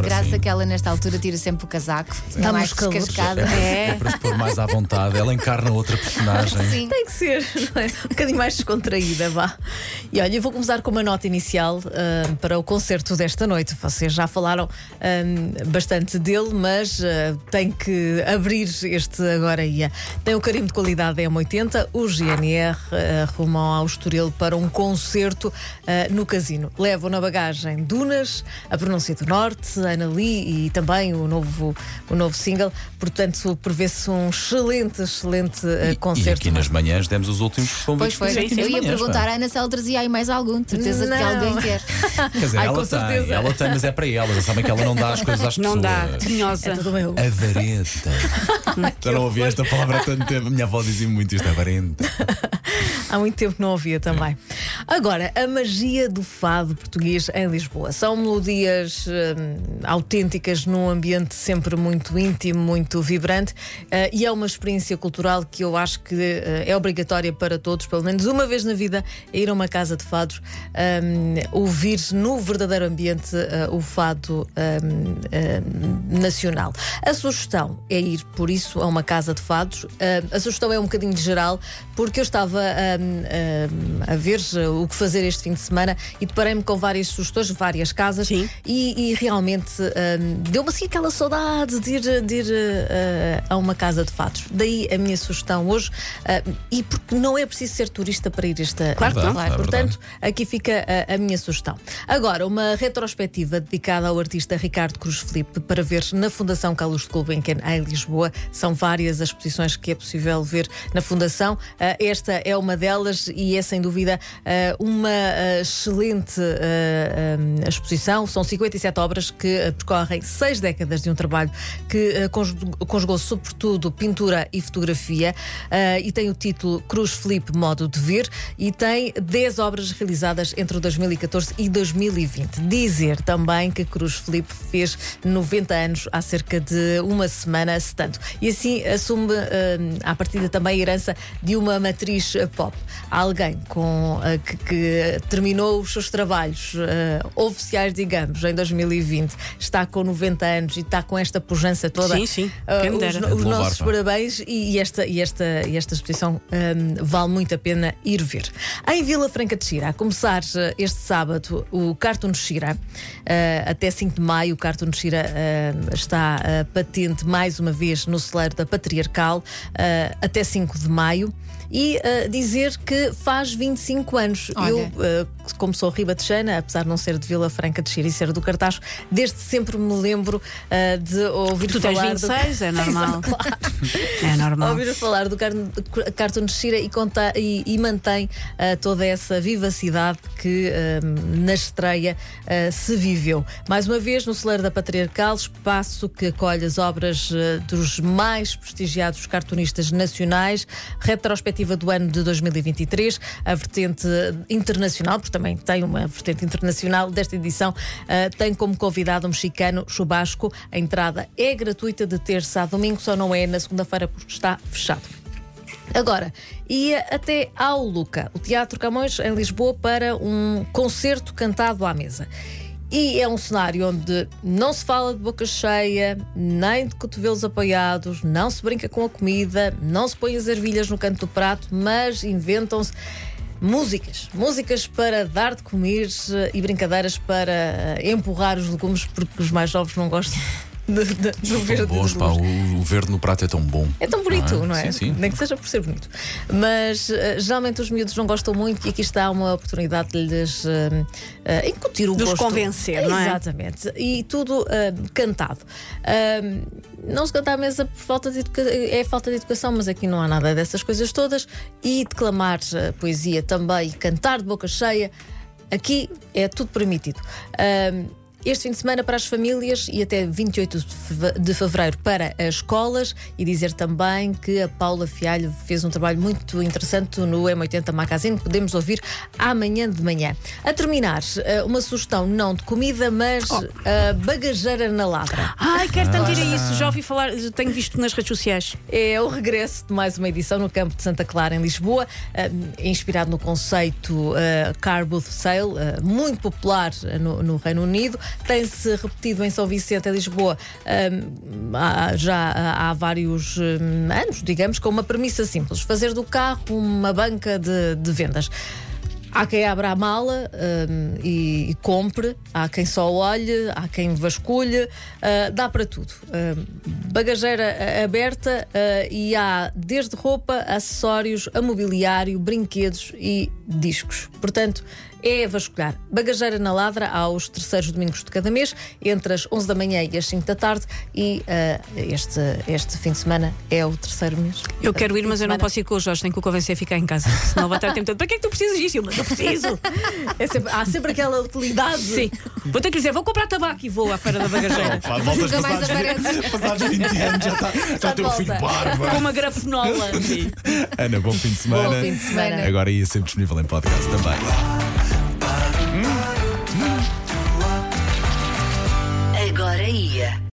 claro, graça sim. que ela, nesta altura, tira sempre o casaco. Está Dá-me mais os calores. descascada. É para se pôr mais à vontade. Ela encarna outra personagem. Sim. Tem que ser, não é? Um bocadinho mais descontraída, vá. E olha, eu vou começar com uma nota inicial ah, para o concerto desta noite. Vocês já falaram ah, bastante dele, mas ah, tem que abrir este agora ia. Tem o carimbo de qualidade da M80, o GNR ah, arrumam ao Estoril para um concerto ah, no casino. Levam na bagagem Dunas, a Pronúncia do Norte, Ana Lee e também o novo, o novo single. Portanto, prevê-se um excelente, excelente ah, E concerto. aqui nas manhãs demos os últimos Pois convites. foi. aqui nas Eu ia manhãs, perguntar à Ana se ela trazia aí mais algum. Certeza que Não. alguém quer. Quer dizer, Ai, ela tem, certeza. ela tem, mas é para elas. Já sabem que ela não dá as coisas às Não pessoas. dá, tinhosa. É. Avarenta. Já não ouvi esta palavra há tanto tempo. A minha avó dizia muito isto, avarenta. Há muito tempo não ouvia também. Agora, a magia do fado português em Lisboa. São melodias hum, autênticas num ambiente sempre muito íntimo, muito vibrante eh, e é uma experiência cultural que eu acho que eh, é obrigatória para todos, pelo menos uma vez na vida, ir a uma casa de fados, hum, ouvir no verdadeiro ambiente eh, o fado hum, hum, nacional. A sugestão é ir, por isso, a uma casa de fados. A sugestão é um bocadinho geral, porque eu estava hum, hum, a ver o que fazer este fim de semana e deparei-me com várias sugestões, várias casas, Sim. e, e realmente hum, deu-me assim aquela saudade de ir, de ir eh, a uma casa de fados. Daí a minha sugestão hoje, hum, e porque não é preciso ser turista para ir a esta. Claro que não. É. Portanto, aqui fica a, a minha sugestão. Agora, uma retrospectiva dedicada ao artista Ricardo Cruz Felipe para ver na Fundação Carlos de Gulbenkian em Lisboa. São várias as exposições que é possível ver na Fundação. Ah, esta é uma delas e é sem dúvida ah, uma ah, excelente ah, ah, exposição. São 57 obras que percorrem seis décadas de um trabalho que ah, conjugou, sobretudo pintura e fotografia e tem o título Cruz Felipe Modo de Ver e tem 10 obras realizadas entre o 2014 e 2020. Dizer também que Cruz Felipe fez 90 anos há cerca de uma semana, se tanto. E assim assume ah, à partida também a herança de uma matriz pop. Alguém com, ah, que, que terminou os seus trabalhos ah, oficiais, digamos, em 2020, está com 90 anos e está com esta pujança toda. Sim, sim. Ah, Quem me os, os É louvar, nossos parabéns e, e esta, e, esta, e esta exposição hum, vale muito a pena ir ver. Em Vila Franca de Xira, a começar eh, este sábado, o Cartoon Xira, eh, até 5 de maio, o Cartoon Xira eh, está eh, patente mais uma vez no celeiro da Patriarcal, eh, até 5 de maio. E eh, dizer que faz 25 anos. Olha. Eu, eh, como sou ribatejana, apesar de não ser de Vila Franca de Xira e ser do Cartacho, desde sempre me lembro eh, de ouvir Tu tens falar do- 26, é normal. Claro. É normal. Ouvir falar do car- Cartoon de Shira e, conta- e- e mantém ah, toda essa vivacidade que ah, na estreia ah, se viveu. Mais uma vez, no Celeiro da Patriarcal, espaço que acolhe as obras dos mais prestigiados cartunistas nacionais, retrospectiva do ano de 2023, a vertente internacional, porque também tem uma vertente internacional desta edição, ah, tem como convidado o mexicano Chubasco. A entrada é gratuita de terça a domingo, só não é na segunda-feira porque está fechado. Agora, ia até ao Luca, o Teatro Camões, em Lisboa, para um concerto cantado à mesa. E é um cenário onde não se fala de boca cheia, nem de cotovelos apoiados, não se brinca com a comida, não se põe as ervilhas no canto do prato, mas inventam-se músicas. Músicas para dar de comer eh, e brincadeiras para eh, empurrar os legumes, porque os mais novos não gostam de, de, do São verde bons, pá, o, o verde no prato é tão bom. É tão bonito, não é? Sim, sim. Nem que seja por ser bonito. Mas eh, geralmente os miúdos não gostam muito e aqui está uma oportunidade de lhes eh, eh, incutir o De os gosto. convencer, não é? Exatamente. E tudo cantado. Ah, não se canta à mesa por falta de é falta de educação, mas aqui não há nada dessas coisas todas. E declamar poesia também, e cantar de boca cheia, aqui é tudo permitido. Ah, este fim de semana para as famílias e até 28 de feve- de fevereiro para as escolas e dizer também que a Paula Fialho fez um trabalho muito interessante no M80 Magazine, que podemos ouvir amanhã de manhã. A terminar, eh, uma sugestão não de comida, mas a bagageira na ladra. Ai, quero tanto ir a isso. Já ouvi falar, tenho visto nas redes sociais. É o regresso de mais uma edição no campo de Santa Clara, em Lisboa, eh, inspirado no conceito eh, Car Booth Sale, eh, muito popular eh, no, no Reino Unido. Tem-se repetido em São Vicente, em Lisboa, hum, há- já há vários hum, anos, digamos, com uma premissa simples: fazer do carro uma banca de, de vendas. Há quem abra a mala hum, e, e compre, há quem só olhe, há quem vasculhe, ah, dá para tudo. Hum, bagageira ah, aberta ah, e há desde roupa, acessórios, a mobiliário, brinquedos e discos. Portanto, é vasculhar. Bagageira na Ladra aos terceiros domingos de cada mês, entre as 11 da manhã e as 5 da tarde, e ah, este, este fim de semana é o terceiro mês. Eu quero ir, mas eu não posso ir com o Jorge, tenho que o convencer a ficar em casa. Senão vai estar o tempo todo. Para que é que tu precisas disso? Eu, mas eu preciso. É sempre- há sempre aquela utilidade. Sim. Vou ter que dizer, vou comprar tabaco e vou à feira da bagageira. Pá, voltas Nunca mais passados, aparece. passados 20 anos, já está já teu filho barba. Com uma grafenola. Ana, bom fim de semana. Bom fim de semana. Agora ia sempre disponível em podcast também. Bahia.